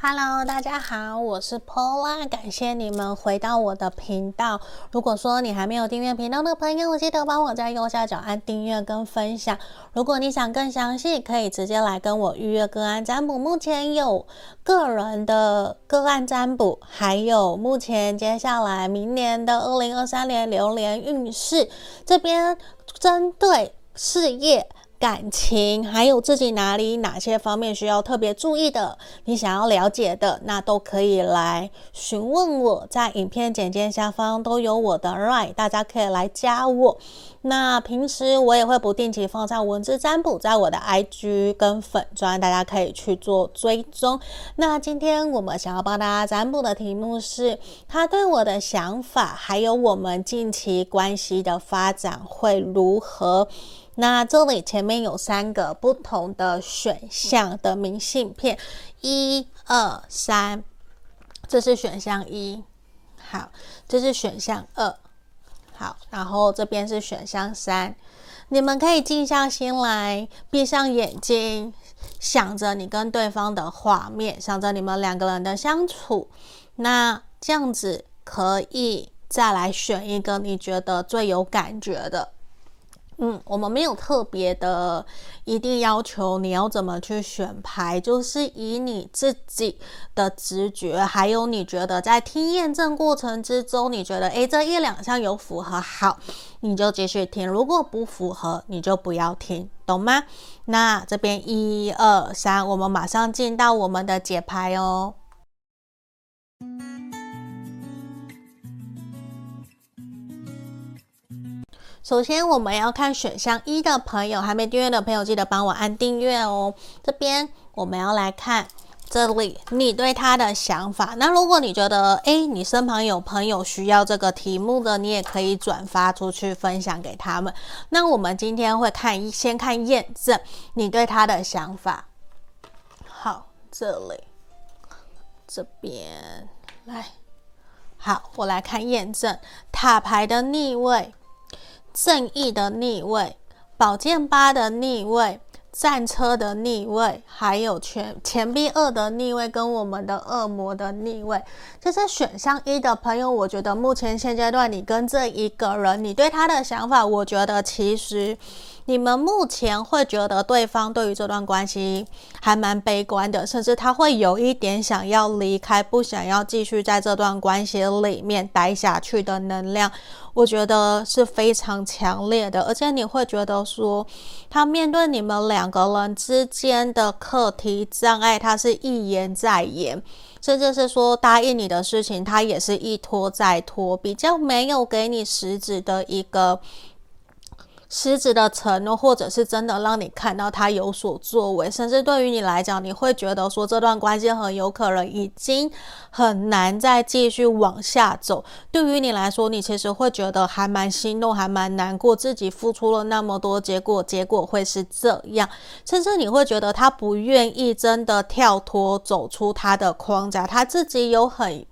Hello，大家好，我是 Paula，感谢你们回到我的频道。如果说你还没有订阅频道的朋友，记得帮我在右下角按订阅跟分享。如果你想更详细，可以直接来跟我预约个案占卜。目前有个人的个案占卜，还有目前接下来明年的二零二三年流年运势，这边针对事业。感情，还有自己哪里哪些方面需要特别注意的，你想要了解的，那都可以来询问我，在影片简介下方都有我的 LINE，大家可以来加我。那平时我也会不定期放上文字占卜在我的 IG 跟粉专，大家可以去做追踪。那今天我们想要帮大家占卜的题目是，他对我的想法，还有我们近期关系的发展会如何？那这里前面有三个不同的选项的明信片，一、二、三，这是选项一，好，这是选项二，好，然后这边是选项三，你们可以静下心来，闭上眼睛，想着你跟对方的画面，想着你们两个人的相处，那这样子可以再来选一个你觉得最有感觉的。嗯，我们没有特别的一定要求你要怎么去选牌，就是以你自己的直觉，还有你觉得在听验证过程之中，你觉得诶，这一两项有符合，好，你就继续听；如果不符合，你就不要听，懂吗？那这边一二三，我们马上进到我们的解牌哦。首先，我们要看选项一的朋友，还没订阅的朋友，记得帮我按订阅哦。这边我们要来看这里你对他的想法。那如果你觉得，诶，你身旁有朋友需要这个题目的，你也可以转发出去，分享给他们。那我们今天会看，先看验证你对他的想法。好，这里，这边来，好，我来看验证塔牌的逆位。正义的逆位，宝剑八的逆位，战车的逆位，还有钱钱币二的逆位，跟我们的恶魔的逆位。这是选项一的朋友，我觉得目前现阶段你跟这一个人，你对他的想法，我觉得其实。你们目前会觉得对方对于这段关系还蛮悲观的，甚至他会有一点想要离开，不想要继续在这段关系里面待下去的能量，我觉得是非常强烈的。而且你会觉得说，他面对你们两个人之间的课题障碍，他是一延再延，甚至是说答应你的事情，他也是一拖再拖，比较没有给你实质的一个。实质的承诺，或者是真的让你看到他有所作为，甚至对于你来讲，你会觉得说这段关系很有可能已经很难再继续往下走。对于你来说，你其实会觉得还蛮心动，还蛮难过，自己付出了那么多，结果结果会是这样，甚至你会觉得他不愿意真的跳脱走出他的框架，他自己有很。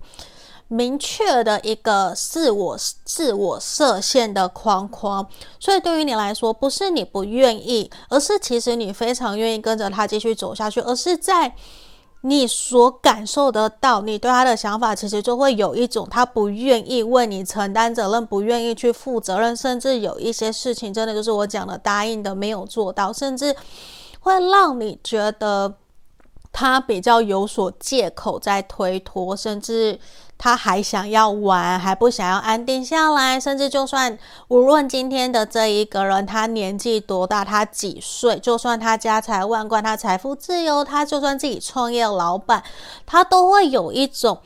明确的一个自我自我设限的框框，所以对于你来说，不是你不愿意，而是其实你非常愿意跟着他继续走下去，而是在你所感受得到，你对他的想法，其实就会有一种他不愿意为你承担责任，不愿意去负责任，甚至有一些事情，真的就是我讲的答应的没有做到，甚至会让你觉得他比较有所借口在推脱，甚至。他还想要玩，还不想要安定下来，甚至就算无论今天的这一个人他年纪多大，他几岁，就算他家财万贯，他财富自由，他就算自己创业老板，他都会有一种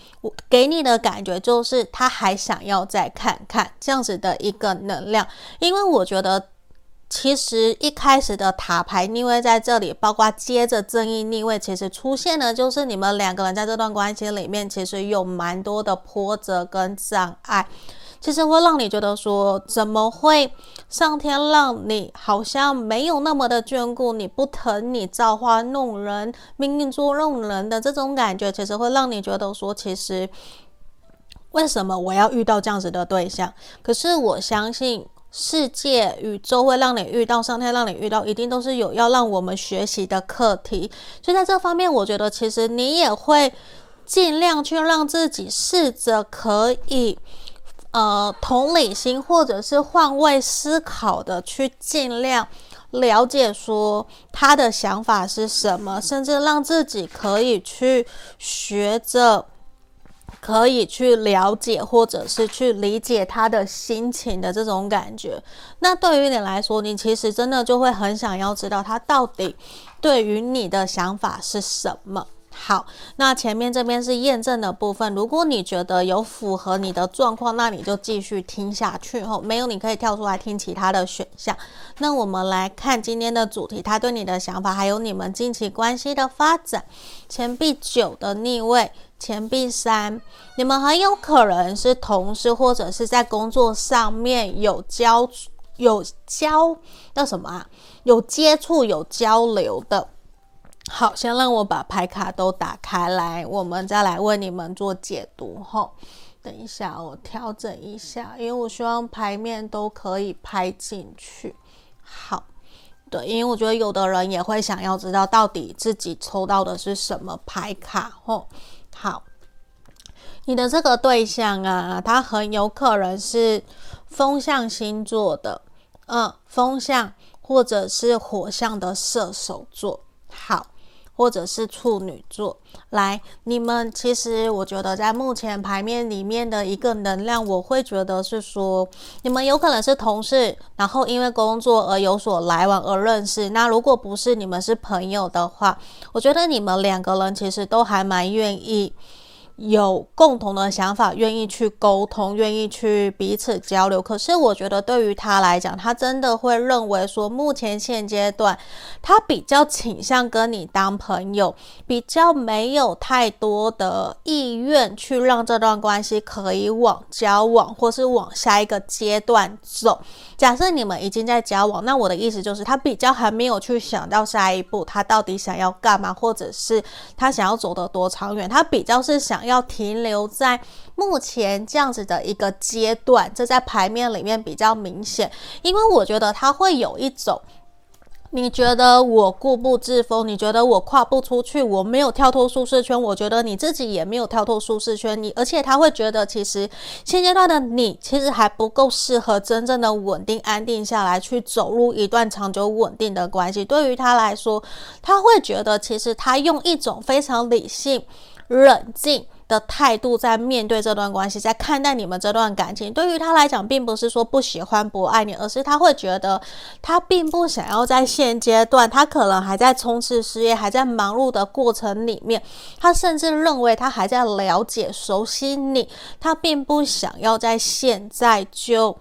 给你的感觉，就是他还想要再看看这样子的一个能量，因为我觉得。其实一开始的塔牌逆位在这里，包括接着正义逆位，其实出现的就是你们两个人在这段关系里面，其实有蛮多的波折跟障碍，其实会让你觉得说，怎么会上天让你好像没有那么的眷顾你，不疼你，造化弄人，命运捉弄人的这种感觉，其实会让你觉得说，其实为什么我要遇到这样子的对象？可是我相信。世界、宇宙会让你遇到，上天让你遇到，一定都是有要让我们学习的课题。所以在这方面，我觉得其实你也会尽量去让自己试着可以，呃，同理心或者是换位思考的去尽量了解说他的想法是什么，甚至让自己可以去学着。可以去了解，或者是去理解他的心情的这种感觉。那对于你来说，你其实真的就会很想要知道他到底对于你的想法是什么。好，那前面这边是验证的部分。如果你觉得有符合你的状况，那你就继续听下去。吼，没有你可以跳出来听其他的选项。那我们来看今天的主题，他对你的想法，还有你们近期关系的发展。钱币九的逆位。钱币三，你们很有可能是同事，或者是在工作上面有交有交叫什么啊？有接触、有交流的。好，先让我把牌卡都打开来，我们再来为你们做解读。吼，等一下，我调整一下，因为我希望牌面都可以拍进去。好，对，因为我觉得有的人也会想要知道到底自己抽到的是什么牌卡。吼。好，你的这个对象啊，他很有可能是风象星座的，嗯，风象或者是火象的射手座，好，或者是处女座。来，你们其实我觉得在目前牌面里面的一个能量，我会觉得是说，你们有可能是同事，然后因为工作而有所来往而认识。那如果不是你们是朋友的话，我觉得你们两个人其实都还蛮愿意。有共同的想法，愿意去沟通，愿意去彼此交流。可是我觉得对于他来讲，他真的会认为说，目前现阶段，他比较倾向跟你当朋友，比较没有太多的意愿去让这段关系可以往交往，或是往下一个阶段走。假设你们已经在交往，那我的意思就是，他比较还没有去想到下一步，他到底想要干嘛，或者是他想要走得多长远，他比较是想要。要停留在目前这样子的一个阶段，这在牌面里面比较明显，因为我觉得他会有一种，你觉得我固步自封，你觉得我跨不出去，我没有跳脱舒适圈，我觉得你自己也没有跳脱舒适圈，你而且他会觉得其实现阶段的你其实还不够适合真正的稳定安定下来，去走入一段长久稳定的关系。对于他来说，他会觉得其实他用一种非常理性、冷静。的态度在面对这段关系，在看待你们这段感情，对于他来讲，并不是说不喜欢、不爱你，而是他会觉得他并不想要在现阶段，他可能还在冲刺事业，还在忙碌的过程里面，他甚至认为他还在了解、熟悉你，他并不想要在现在就。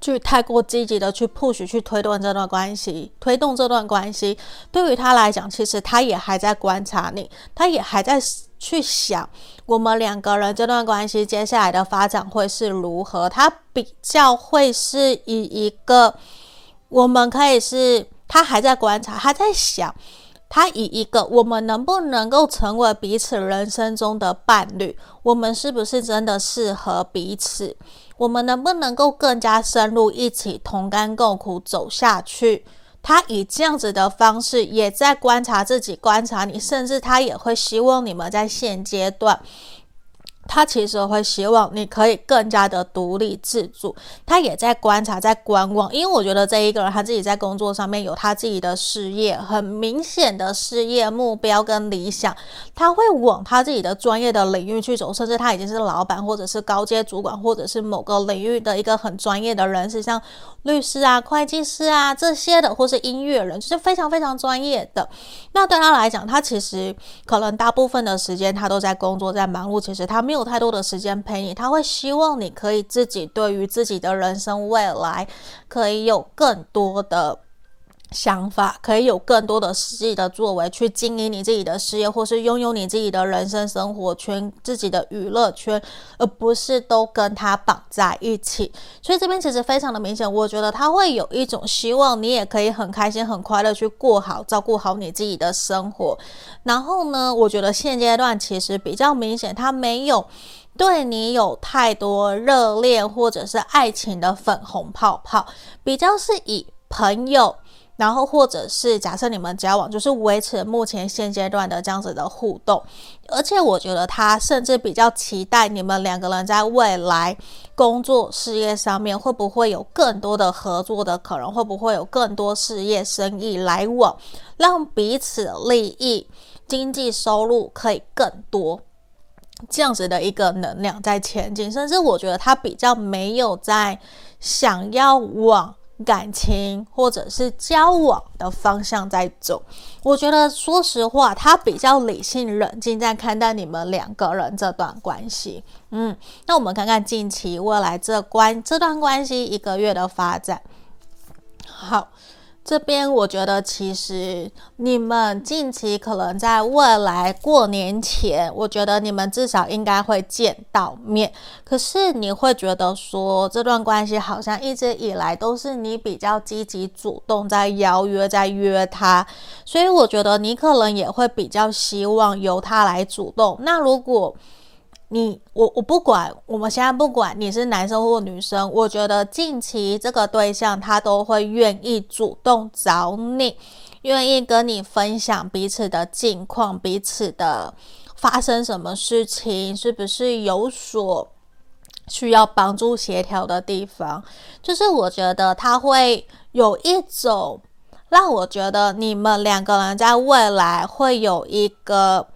去太过积极的去 push 去推动这段关系，推动这段关系，对于他来讲，其实他也还在观察你，他也还在去想我们两个人这段关系接下来的发展会是如何。他比较会是以一个，我们可以是，他还在观察，他在想，他以一个我们能不能够成为彼此人生中的伴侣，我们是不是真的适合彼此？我们能不能够更加深入一起同甘共苦走下去？他以这样子的方式也在观察自己，观察你，甚至他也会希望你们在现阶段。他其实会希望你可以更加的独立自主，他也在观察，在观望，因为我觉得这一个人他自己在工作上面有他自己的事业，很明显的事业目标跟理想，他会往他自己的专业的领域去走，甚至他已经是老板，或者是高阶主管，或者是某个领域的一个很专业的人士，像律师啊、会计师啊这些的，或是音乐人，就是非常非常专业的。那对他来讲，他其实可能大部分的时间他都在工作，在忙碌，其实他没有。没有太多的时间陪你，他会希望你可以自己对于自己的人生未来可以有更多的想法，可以有更多的实际的作为去经营你自己的事业，或是拥有你自己的人生生活圈、自己的娱乐圈，而不是都跟他绑在一起。所以这边其实非常的明显，我觉得他会有一种希望你也可以很开心、很快乐去过好、照顾好你自己的生活。然后呢，我觉得现阶段其实比较明显，他没有对你有太多热恋或者是爱情的粉红泡泡，比较是以朋友。然后，或者是假设你们交往，就是维持目前现阶段的这样子的互动，而且我觉得他甚至比较期待你们两个人在未来工作事业上面会不会有更多的合作的可能，会不会有更多事业生意来往，让彼此利益、经济收入可以更多，这样子的一个能量在前进，甚至我觉得他比较没有在想要往。感情或者是交往的方向在走，我觉得说实话，他比较理性冷静在看待你们两个人这段关系。嗯，那我们看看近期未来这关这段关系一个月的发展。好。这边我觉得，其实你们近期可能在未来过年前，我觉得你们至少应该会见到面。可是你会觉得说，这段关系好像一直以来都是你比较积极主动在邀约，在约他，所以我觉得你可能也会比较希望由他来主动。那如果你我我不管，我们现在不管你是男生或女生，我觉得近期这个对象他都会愿意主动找你，愿意跟你分享彼此的近况，彼此的发生什么事情，是不是有所需要帮助协调的地方？就是我觉得他会有一种让我觉得你们两个人在未来会有一个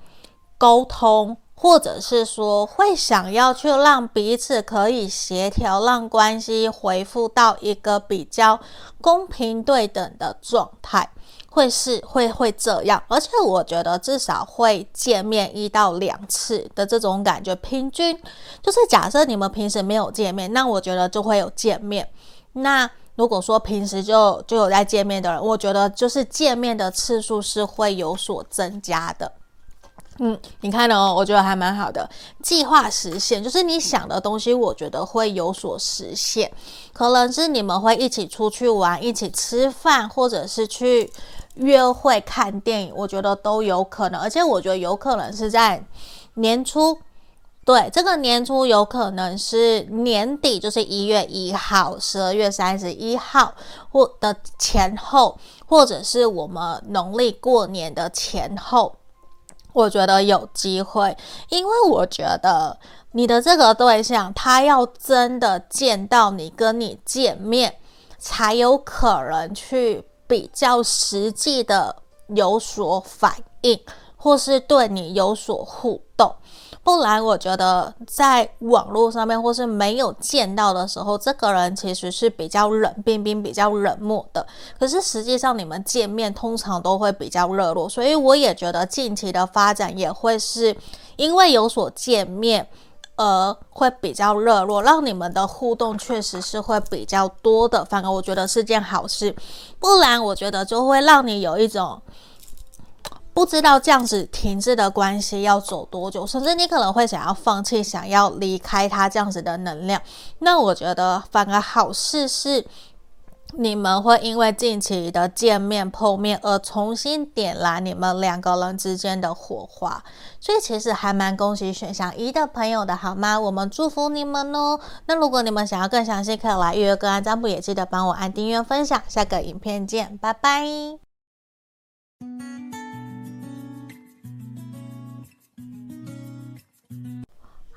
沟通。或者是说会想要去让彼此可以协调，让关系回复到一个比较公平对等的状态，会是会会这样。而且我觉得至少会见面一到两次的这种感觉，平均就是假设你们平时没有见面，那我觉得就会有见面。那如果说平时就就有在见面的人，我觉得就是见面的次数是会有所增加的。嗯，你看哦，我觉得还蛮好的。计划实现，就是你想的东西，我觉得会有所实现。可能是你们会一起出去玩，一起吃饭，或者是去约会看电影，我觉得都有可能。而且我觉得有可能是在年初，对，这个年初有可能是年底，就是一月一号、十二月三十一号或的前后，或者是我们农历过年的前后。我觉得有机会，因为我觉得你的这个对象，他要真的见到你，跟你见面，才有可能去比较实际的有所反应，或是对你有所互动。不然，我觉得在网络上面或是没有见到的时候，这个人其实是比较冷冰冰、比较冷漠的。可是实际上，你们见面通常都会比较热络，所以我也觉得近期的发展也会是因为有所见面而会比较热络，让你们的互动确实是会比较多的。反而我觉得是件好事，不然我觉得就会让你有一种。不知道这样子停滞的关系要走多久，甚至你可能会想要放弃，想要离开他这样子的能量。那我觉得反而好事是，你们会因为近期的见面碰面而重新点燃你们两个人之间的火花。所以其实还蛮恭喜选项一的朋友的好吗？我们祝福你们哦。那如果你们想要更详细，可以来预约个案占卜，也记得帮我按订阅分享。下个影片见，拜拜。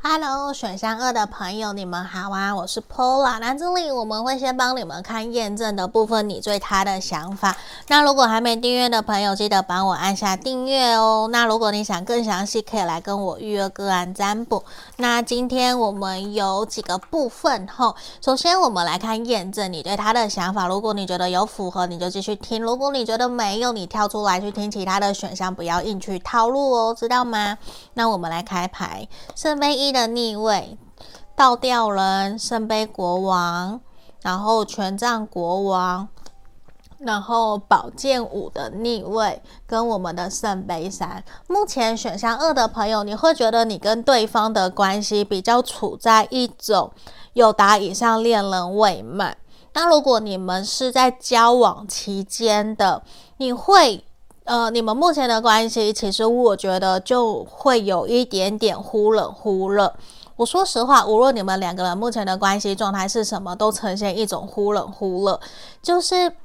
Hello，选项二的朋友，你们好啊！我是 Pola。那这里我们会先帮你们看验证的部分，你对他的想法。那如果还没订阅的朋友，记得帮我按下订阅哦。那如果你想更详细，可以来跟我预约个案占卜。那今天我们有几个部分吼，首先我们来看验证你对他的想法。如果你觉得有符合，你就继续听；如果你觉得没有，你跳出来去听其他的选项，不要硬去套路哦，知道吗？那我们来开牌，圣杯一。的逆位，倒吊人，圣杯国王，然后权杖国王，然后宝剑五的逆位，跟我们的圣杯三。目前选项二的朋友，你会觉得你跟对方的关系比较处在一种有达以上恋人未满。那如果你们是在交往期间的，你会呃，你们目前的关系，其实我觉得就会有一点点忽冷忽热。我说实话，无论你们两个人目前的关系状态是什么，都呈现一种忽冷忽热。就是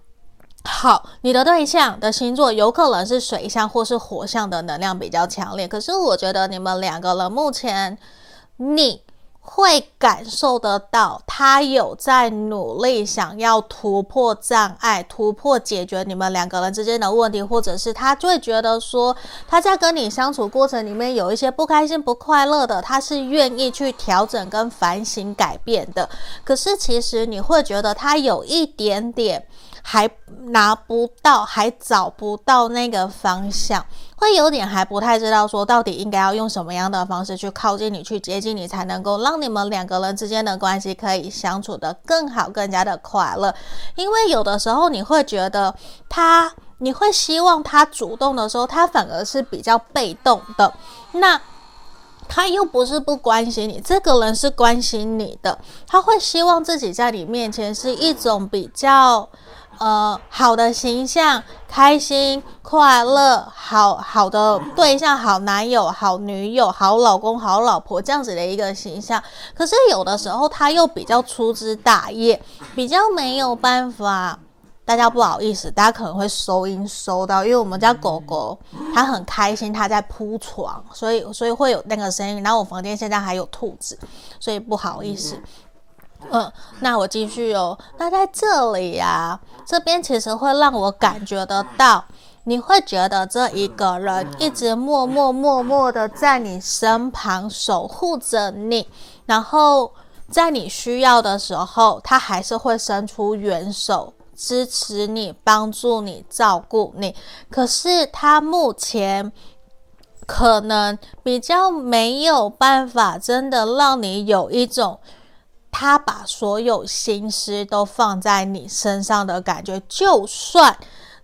好，你的对象的星座有可能是水象或是火象的能量比较强烈，可是我觉得你们两个人目前你。会感受得到，他有在努力想要突破障碍，突破解决你们两个人之间的问题，或者是他就会觉得说，他在跟你相处过程里面有一些不开心、不快乐的，他是愿意去调整跟反省改变的。可是其实你会觉得他有一点点还拿不到，还找不到那个方向。会有点还不太知道说到底应该要用什么样的方式去靠近你，去接近你，才能够让你们两个人之间的关系可以相处得更好，更加的快乐。因为有的时候你会觉得他，你会希望他主动的时候，他反而是比较被动的。那他又不是不关心你，这个人是关心你的，他会希望自己在你面前是一种比较。呃，好的形象，开心、快乐，好好的对象，好男友、好女友、好老公、好老婆这样子的一个形象。可是有的时候他又比较粗枝大叶，比较没有办法。大家不好意思，大家可能会收音收到，因为我们家狗狗它很开心，它在铺床，所以所以会有那个声音。然后我房间现在还有兔子，所以不好意思。嗯，那我继续哦。那在这里呀、啊，这边其实会让我感觉得到，你会觉得这一个人一直默默默默的在你身旁守护着你，然后在你需要的时候，他还是会伸出援手支持你、帮助你、照顾你。可是他目前可能比较没有办法，真的让你有一种。他把所有心思都放在你身上的感觉，就算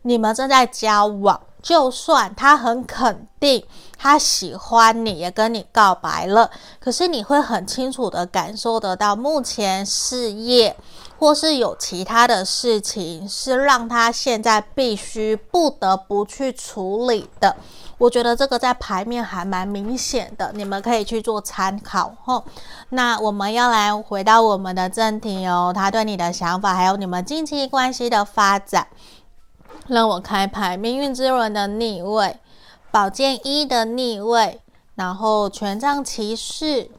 你们正在交往，就算他很肯定他喜欢你，也跟你告白了，可是你会很清楚的感受得到，目前事业或是有其他的事情，是让他现在必须不得不去处理的。我觉得这个在牌面还蛮明显的，你们可以去做参考吼。那我们要来回到我们的正题哦，他对你的想法，还有你们近期关系的发展。让我开牌，命运之轮的逆位，宝剑一的逆位，然后权杖骑士，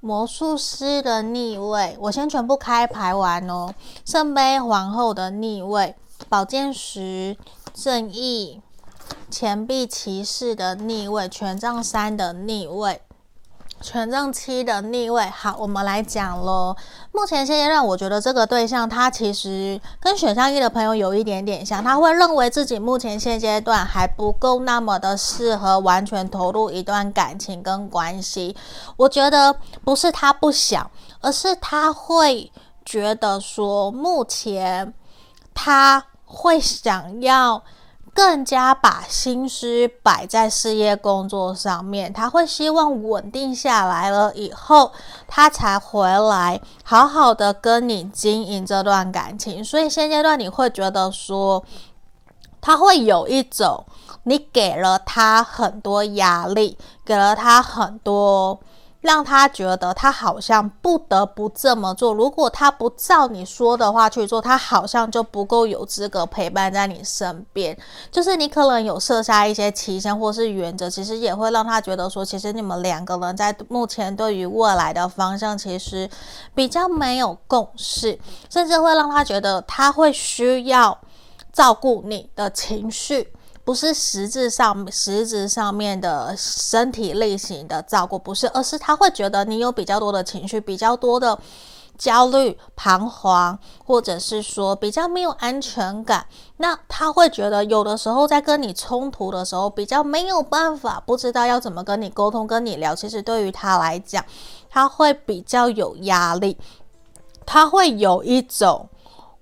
魔术师的逆位。我先全部开牌完哦。圣杯皇后的逆位，宝剑十，正义。钱币骑士的逆位，权杖三的逆位，权杖七的逆位。好，我们来讲喽。目前现阶段，我觉得这个对象他其实跟选项一的朋友有一点点像，他会认为自己目前现阶段还不够那么的适合完全投入一段感情跟关系。我觉得不是他不想，而是他会觉得说，目前他会想要。更加把心思摆在事业工作上面，他会希望稳定下来了以后，他才回来好好的跟你经营这段感情。所以现阶段你会觉得说，他会有一种你给了他很多压力，给了他很多。让他觉得他好像不得不这么做。如果他不照你说的话去做，他好像就不够有资格陪伴在你身边。就是你可能有设下一些期限或是原则，其实也会让他觉得说，其实你们两个人在目前对于未来的方向，其实比较没有共识，甚至会让他觉得他会需要照顾你的情绪。不是实质上、实质上面的身体类型的照顾，不是，而是他会觉得你有比较多的情绪，比较多的焦虑、彷徨，或者是说比较没有安全感。那他会觉得有的时候在跟你冲突的时候，比较没有办法，不知道要怎么跟你沟通、跟你聊。其实对于他来讲，他会比较有压力，他会有一种。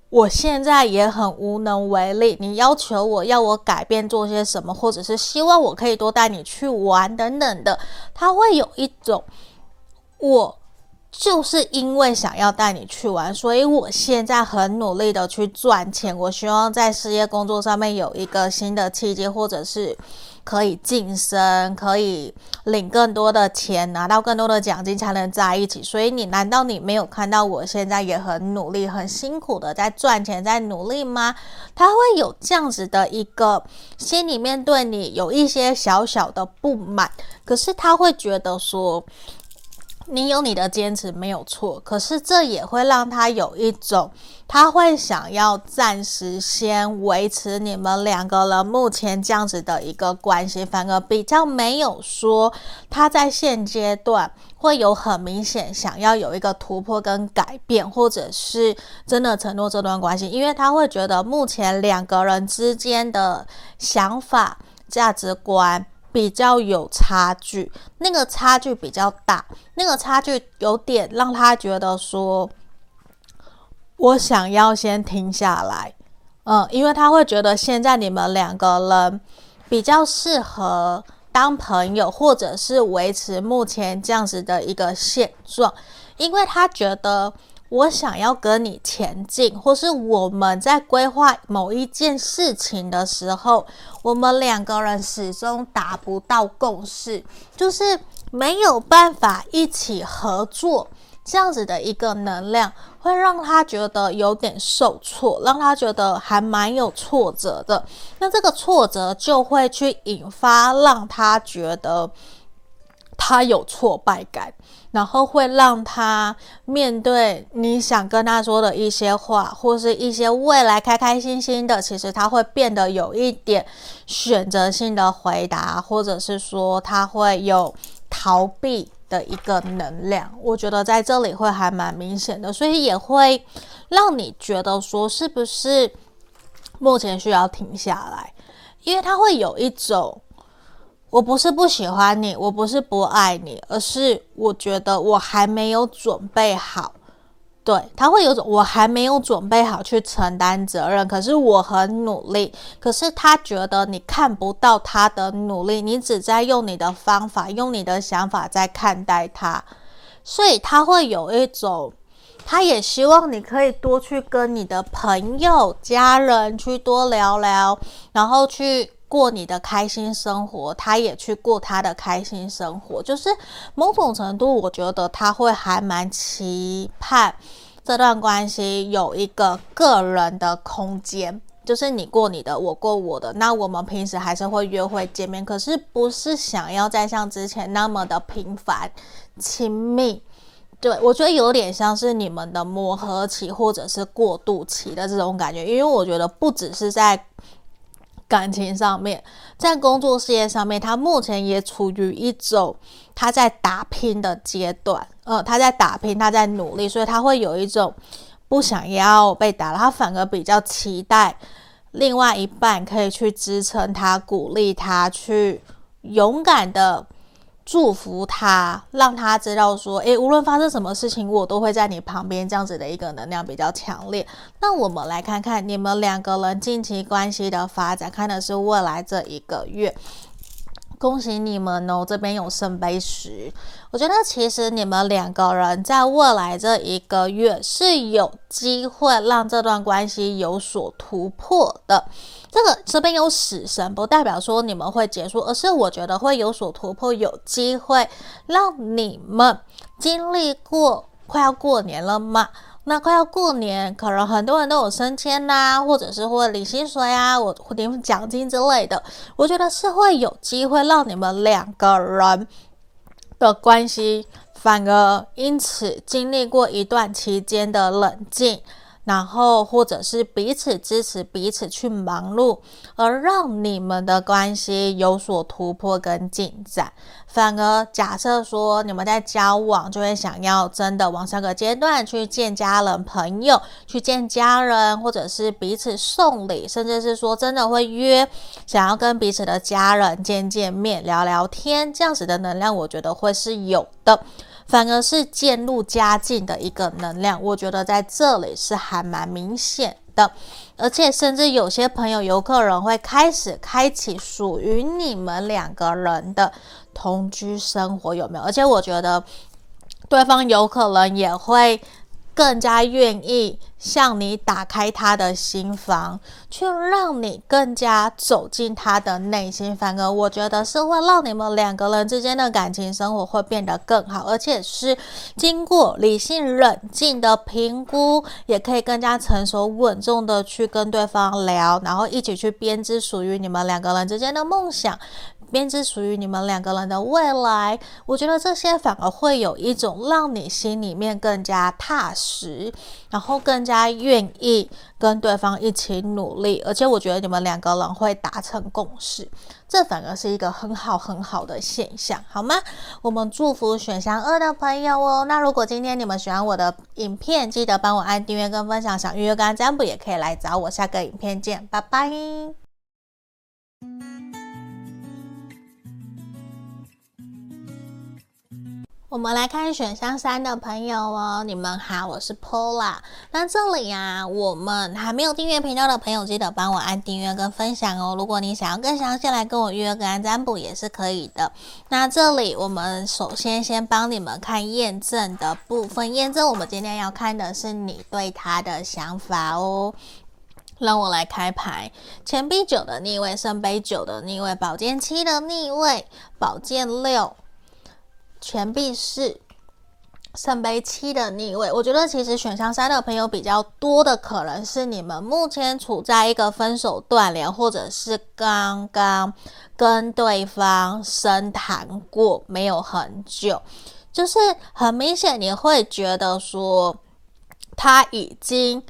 我现在也很无能为力，你要求我要我改变做些什么，或者是希望我可以多带你去玩等等的，他会有一种，我就是因为想要带你去玩，所以我现在很努力的去赚钱，我希望在事业工作上面有一个新的契机，或者是可以晋升，可以领更多的钱，拿到更多的奖金才能在一起。所以你难道你没有看到我现在也很努力、很辛苦的在赚钱、在努力吗？他会有这样子的一个心里面对你有一些小小的不满，可是他会觉得说。你有你的坚持没有错，可是这也会让他有一种，他会想要暂时先维持你们两个人目前这样子的一个关系，反而比较没有说他在现阶段会有很明显想要有一个突破跟改变，或者是真的承诺这段关系，因为他会觉得目前两个人之间的想法、价值观。比较有差距，那个差距比较大，那个差距有点让他觉得说，我想要先停下来，嗯，因为他会觉得现在你们两个人比较适合当朋友，或者是维持目前这样子的一个现状，因为他觉得。我想要跟你前进，或是我们在规划某一件事情的时候，我们两个人始终达不到共识，就是没有办法一起合作，这样子的一个能量会让他觉得有点受挫，让他觉得还蛮有挫折的。那这个挫折就会去引发，让他觉得他有挫败感。然后会让他面对你想跟他说的一些话，或是一些未来开开心心的，其实他会变得有一点选择性的回答，或者是说他会有逃避的一个能量。我觉得在这里会还蛮明显的，所以也会让你觉得说是不是目前需要停下来，因为他会有一种。我不是不喜欢你，我不是不爱你，而是我觉得我还没有准备好。对，他会有种我还没有准备好去承担责任，可是我很努力。可是他觉得你看不到他的努力，你只在用你的方法、用你的想法在看待他，所以他会有一种，他也希望你可以多去跟你的朋友、家人去多聊聊，然后去。过你的开心生活，他也去过他的开心生活，就是某种程度，我觉得他会还蛮期盼这段关系有一个个人的空间，就是你过你的，我过我的。那我们平时还是会约会见面，可是不是想要再像之前那么的频繁亲密。对，我觉得有点像是你们的磨合期或者是过渡期的这种感觉，因为我觉得不只是在。感情上面，在工作事业上面，他目前也处于一种他在打拼的阶段，呃，他在打拼，他在努力，所以他会有一种不想要被打，他反而比较期待另外一半可以去支撑他、鼓励他，去勇敢的。祝福他，让他知道说，诶，无论发生什么事情，我都会在你旁边。这样子的一个能量比较强烈。那我们来看看你们两个人近期关系的发展，看的是未来这一个月。恭喜你们哦，这边有圣杯十。我觉得其实你们两个人在未来这一个月是有机会让这段关系有所突破的。这个这边有死神，不代表说你们会结束，而是我觉得会有所突破，有机会让你们经历过快要过年了嘛。那快要过年，可能很多人都有升迁呐、或者是会领薪水啊，我或领奖金之类的。我觉得是会有机会让你们两个人的关系，反而因此经历过一段期间的冷静。然后，或者是彼此支持，彼此去忙碌，而让你们的关系有所突破跟进展。反而，假设说你们在交往，就会想要真的往下个阶段去见家人、朋友，去见家人，或者是彼此送礼，甚至是说真的会约，想要跟彼此的家人见见面、聊聊天，这样子的能量，我觉得会是有的。反而是渐入佳境的一个能量，我觉得在这里是还蛮明显的，而且甚至有些朋友有客人会开始开启属于你们两个人的同居生活，有没有？而且我觉得对方有可能也会更加愿意向你打开他的心房，去让你更加走进他的内心。反而我觉得是会让你们两个人之间的感情生活会变得更好，而且是经过理性冷静的评估，也可以更加成熟稳重的去跟对方聊，然后一起去编织属于你们两个人之间的梦想。编织属于你们两个人的未来，我觉得这些反而会有一种让你心里面更加踏实，然后更加愿意跟对方一起努力，而且我觉得你们两个人会达成共识，这反而是一个很好很好的现象，好吗？我们祝福选项二的朋友哦。那如果今天你们喜欢我的影片，记得帮我按订阅跟分享，想预约跟占卜也可以来找我。下个影片见，拜拜。我们来看选项三的朋友哦，你们好，我是 Paula。那这里啊，我们还没有订阅频道的朋友，记得帮我按订阅跟分享哦。如果你想要更详细来跟我预约个案占卜，也是可以的。那这里我们首先先帮你们看验证的部分，验证我们今天要看的是你对他的想法哦。让我来开牌，钱币九的逆位，圣杯九的逆位，宝剑七的逆位，宝剑六。钱币四，圣杯七的逆位，我觉得其实选项三的朋友比较多的可能是你们目前处在一个分手断联，或者是刚刚跟对方深谈过没有很久，就是很明显你会觉得说他已经。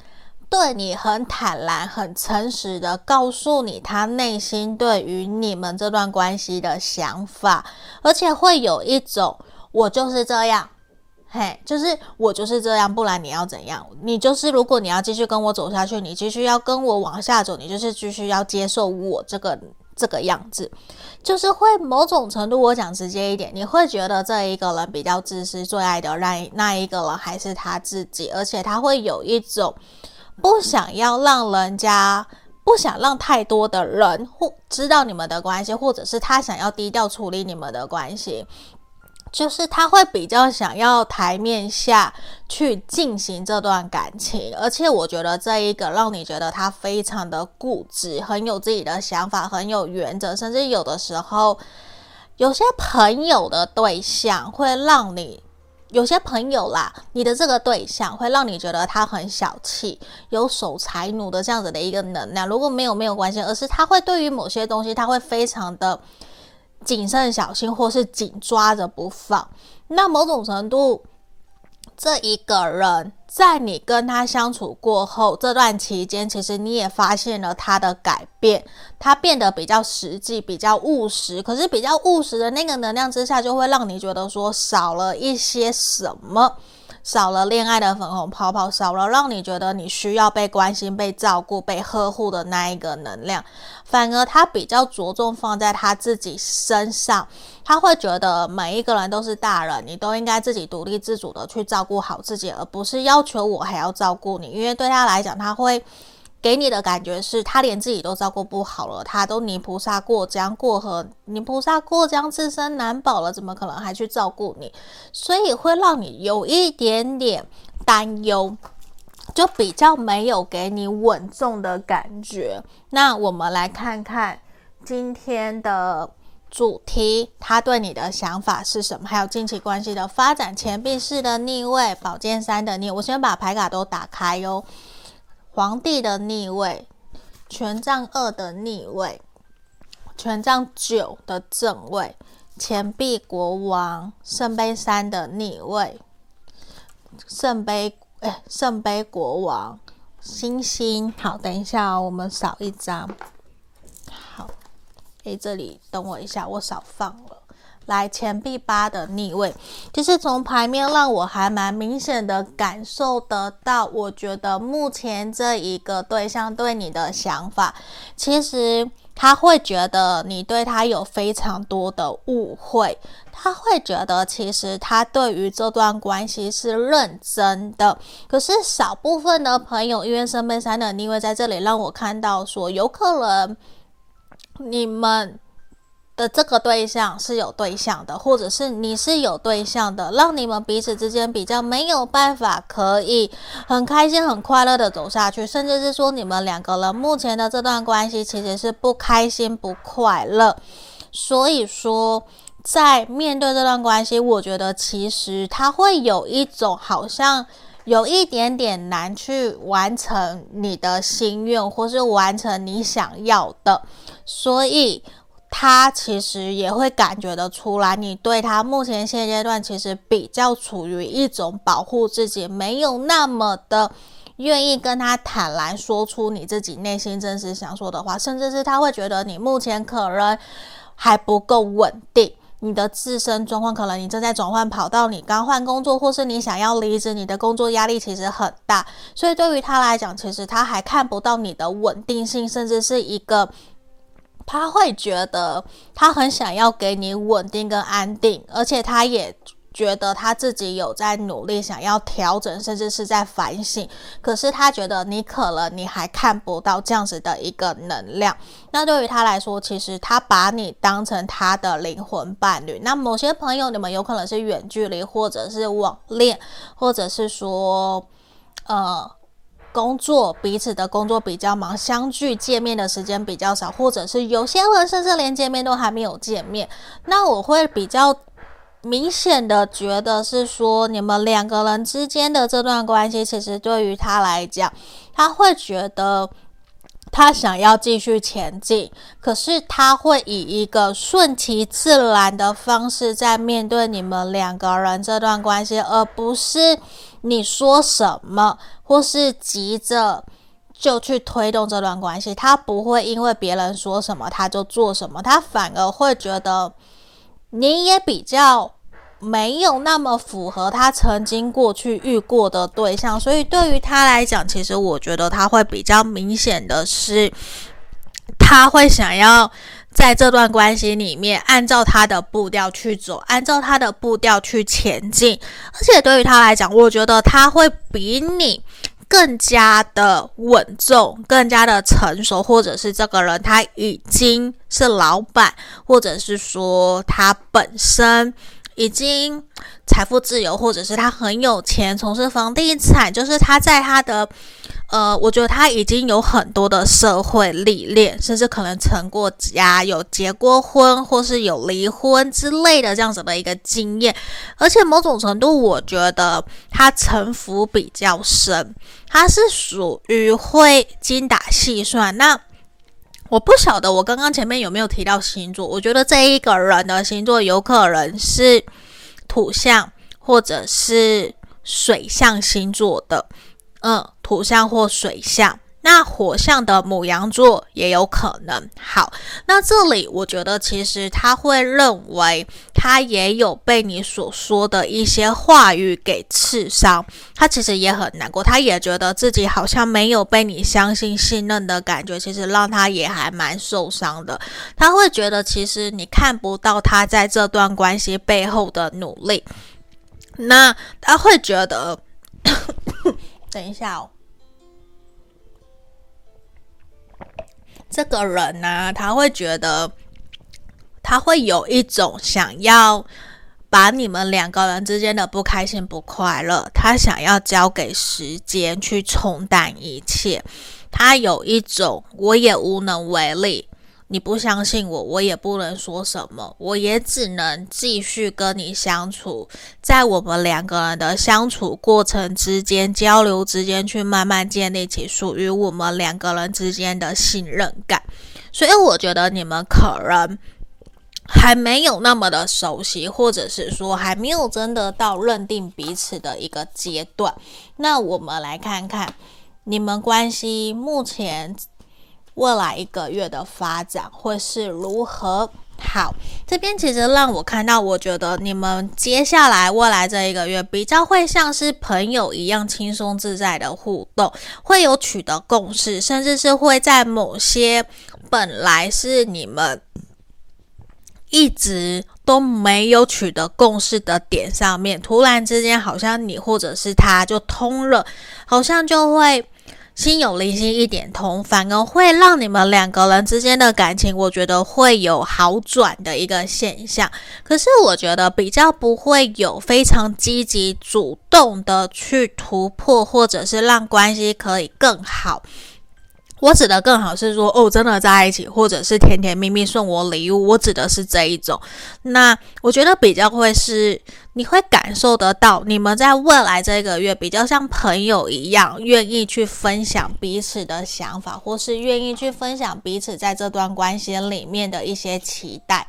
对你很坦然、很诚实的告诉你他内心对于你们这段关系的想法，而且会有一种我就是这样，嘿，就是我就是这样，不然你要怎样？你就是如果你要继续跟我走下去，你继续要跟我往下走，你就是继续要接受我这个这个样子，就是会某种程度，我讲直接一点，你会觉得这一个人比较自私，最爱的那那一个人还是他自己，而且他会有一种。不想要让人家，不想让太多的人或知道你们的关系，或者是他想要低调处理你们的关系，就是他会比较想要台面下去进行这段感情，而且我觉得这一个让你觉得他非常的固执，很有自己的想法，很有原则，甚至有的时候有些朋友的对象会让你。有些朋友啦，你的这个对象会让你觉得他很小气、有守财奴的这样子的一个能量。如果没有没有关系，而是他会对于某些东西，他会非常的谨慎小心，或是紧抓着不放。那某种程度，这一个人。在你跟他相处过后，这段期间，其实你也发现了他的改变，他变得比较实际、比较务实。可是比较务实的那个能量之下，就会让你觉得说少了一些什么。少了恋爱的粉红泡泡，少了让你觉得你需要被关心、被照顾、被呵护的那一个能量，反而他比较着重放在他自己身上。他会觉得每一个人都是大人，你都应该自己独立自主的去照顾好自己，而不是要求我还要照顾你。因为对他来讲，他会。给你的感觉是他连自己都照顾不好了，他都泥菩萨过江过河，泥菩萨过江自身难保了，怎么可能还去照顾你？所以会让你有一点点担忧，就比较没有给你稳重的感觉。那我们来看看今天的主题，他对你的想法是什么？还有近期关系的发展，钱币四的逆位，宝剑三的逆，我先把牌卡都打开哟。皇帝的逆位，权杖二的逆位，权杖九的正位，钱币国王，圣杯三的逆位，圣杯哎，圣杯国王，星星。好，等一下哦，我们扫一张。好，哎，这里等我一下，我少放了。来，钱币八的逆位，就是从牌面让我还蛮明显的感受得到，我觉得目前这一个对象对你的想法，其实他会觉得你对他有非常多的误会，他会觉得其实他对于这段关系是认真的，可是少部分的朋友，因为圣杯三的逆位在这里让我看到说，有可能你们。的这个对象是有对象的，或者是你是有对象的，让你们彼此之间比较没有办法可以很开心、很快乐的走下去，甚至是说你们两个人目前的这段关系其实是不开心、不快乐。所以说，在面对这段关系，我觉得其实他会有一种好像有一点点难去完成你的心愿，或是完成你想要的，所以。他其实也会感觉得出来，你对他目前现阶段其实比较处于一种保护自己，没有那么的愿意跟他坦然说出你自己内心真实想说的话，甚至是他会觉得你目前可能还不够稳定，你的自身状况可能你正在转换跑道，你刚换工作，或是你想要离职，你的工作压力其实很大，所以对于他来讲，其实他还看不到你的稳定性，甚至是一个。他会觉得他很想要给你稳定跟安定，而且他也觉得他自己有在努力，想要调整，甚至是在反省。可是他觉得你可能你还看不到这样子的一个能量。那对于他来说，其实他把你当成他的灵魂伴侣。那某些朋友，你们有可能是远距离，或者是网恋，或者是说，呃。工作，彼此的工作比较忙，相聚见面的时间比较少，或者是有些人甚至连见面都还没有见面。那我会比较明显的觉得是说，你们两个人之间的这段关系，其实对于他来讲，他会觉得他想要继续前进，可是他会以一个顺其自然的方式在面对你们两个人这段关系，而不是。你说什么，或是急着就去推动这段关系，他不会因为别人说什么他就做什么，他反而会觉得你也比较没有那么符合他曾经过去遇过的对象，所以对于他来讲，其实我觉得他会比较明显的是，他会想要。在这段关系里面，按照他的步调去走，按照他的步调去前进。而且对于他来讲，我觉得他会比你更加的稳重，更加的成熟，或者是这个人他已经是老板，或者是说他本身已经财富自由，或者是他很有钱，从事房地产，就是他在他的。呃，我觉得他已经有很多的社会历练，甚至可能成过家，有结过婚，或是有离婚之类的这样子的一个经验。而且某种程度，我觉得他城府比较深，他是属于会精打细算。那我不晓得我刚刚前面有没有提到星座，我觉得这一个人的星座有可能是土象或者是水象星座的。嗯，土象或水象，那火象的母羊座也有可能。好，那这里我觉得其实他会认为他也有被你所说的一些话语给刺伤，他其实也很难过，他也觉得自己好像没有被你相信、信任的感觉，其实让他也还蛮受伤的。他会觉得其实你看不到他在这段关系背后的努力，那他会觉得。等一下哦，这个人呢，他会觉得他会有一种想要把你们两个人之间的不开心、不快乐，他想要交给时间去冲淡一切，他有一种我也无能为力。你不相信我，我也不能说什么，我也只能继续跟你相处，在我们两个人的相处过程之间、交流之间，去慢慢建立起属于我们两个人之间的信任感。所以，我觉得你们可能还没有那么的熟悉，或者是说还没有真的到认定彼此的一个阶段。那我们来看看你们关系目前。未来一个月的发展会是如何？好，这边其实让我看到，我觉得你们接下来未来这一个月比较会像是朋友一样轻松自在的互动，会有取得共识，甚至是会在某些本来是你们一直都没有取得共识的点上面，突然之间好像你或者是他就通了，好像就会。心有灵犀一点通，反而会让你们两个人之间的感情，我觉得会有好转的一个现象。可是我觉得比较不会有非常积极主动的去突破，或者是让关系可以更好。我指的更好是说，哦，真的在一起，或者是甜甜蜜蜜送我礼物。我指的是这一种。那我觉得比较会是，你会感受得到，你们在未来这个月比较像朋友一样，愿意去分享彼此的想法，或是愿意去分享彼此在这段关系里面的一些期待。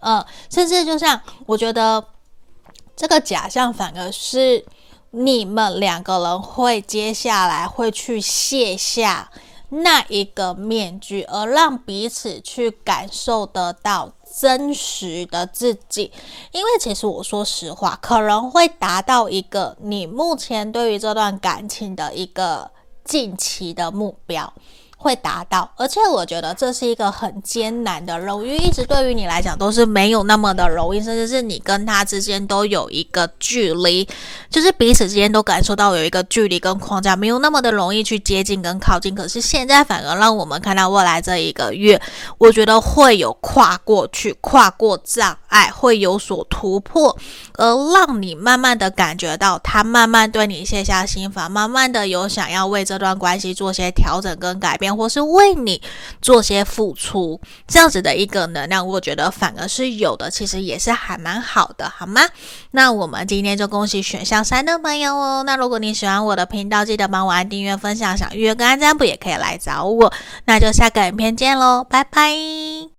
呃，甚至就像我觉得这个假象，反而是你们两个人会接下来会去卸下。那一个面具，而让彼此去感受得到真实的自己。因为其实我说实话，可能会达到一个你目前对于这段感情的一个近期的目标。会达到，而且我觉得这是一个很艰难的任务，因为一直对于你来讲都是没有那么的容易，甚至是你跟他之间都有一个距离，就是彼此之间都感受到有一个距离跟框架，没有那么的容易去接近跟靠近。可是现在反而让我们看到未来这一个月，我觉得会有跨过去、跨过障碍，会有所突破，而让你慢慢的感觉到他慢慢对你卸下心防，慢慢的有想要为这段关系做些调整跟改变。或是为你做些付出，这样子的一个能量，我觉得反而是有的，其实也是还蛮好的，好吗？那我们今天就恭喜选项三的朋友哦。那如果你喜欢我的频道，记得帮我按订阅、分享，想预约跟安占卜也可以来找我。那就下个影片见喽，拜拜。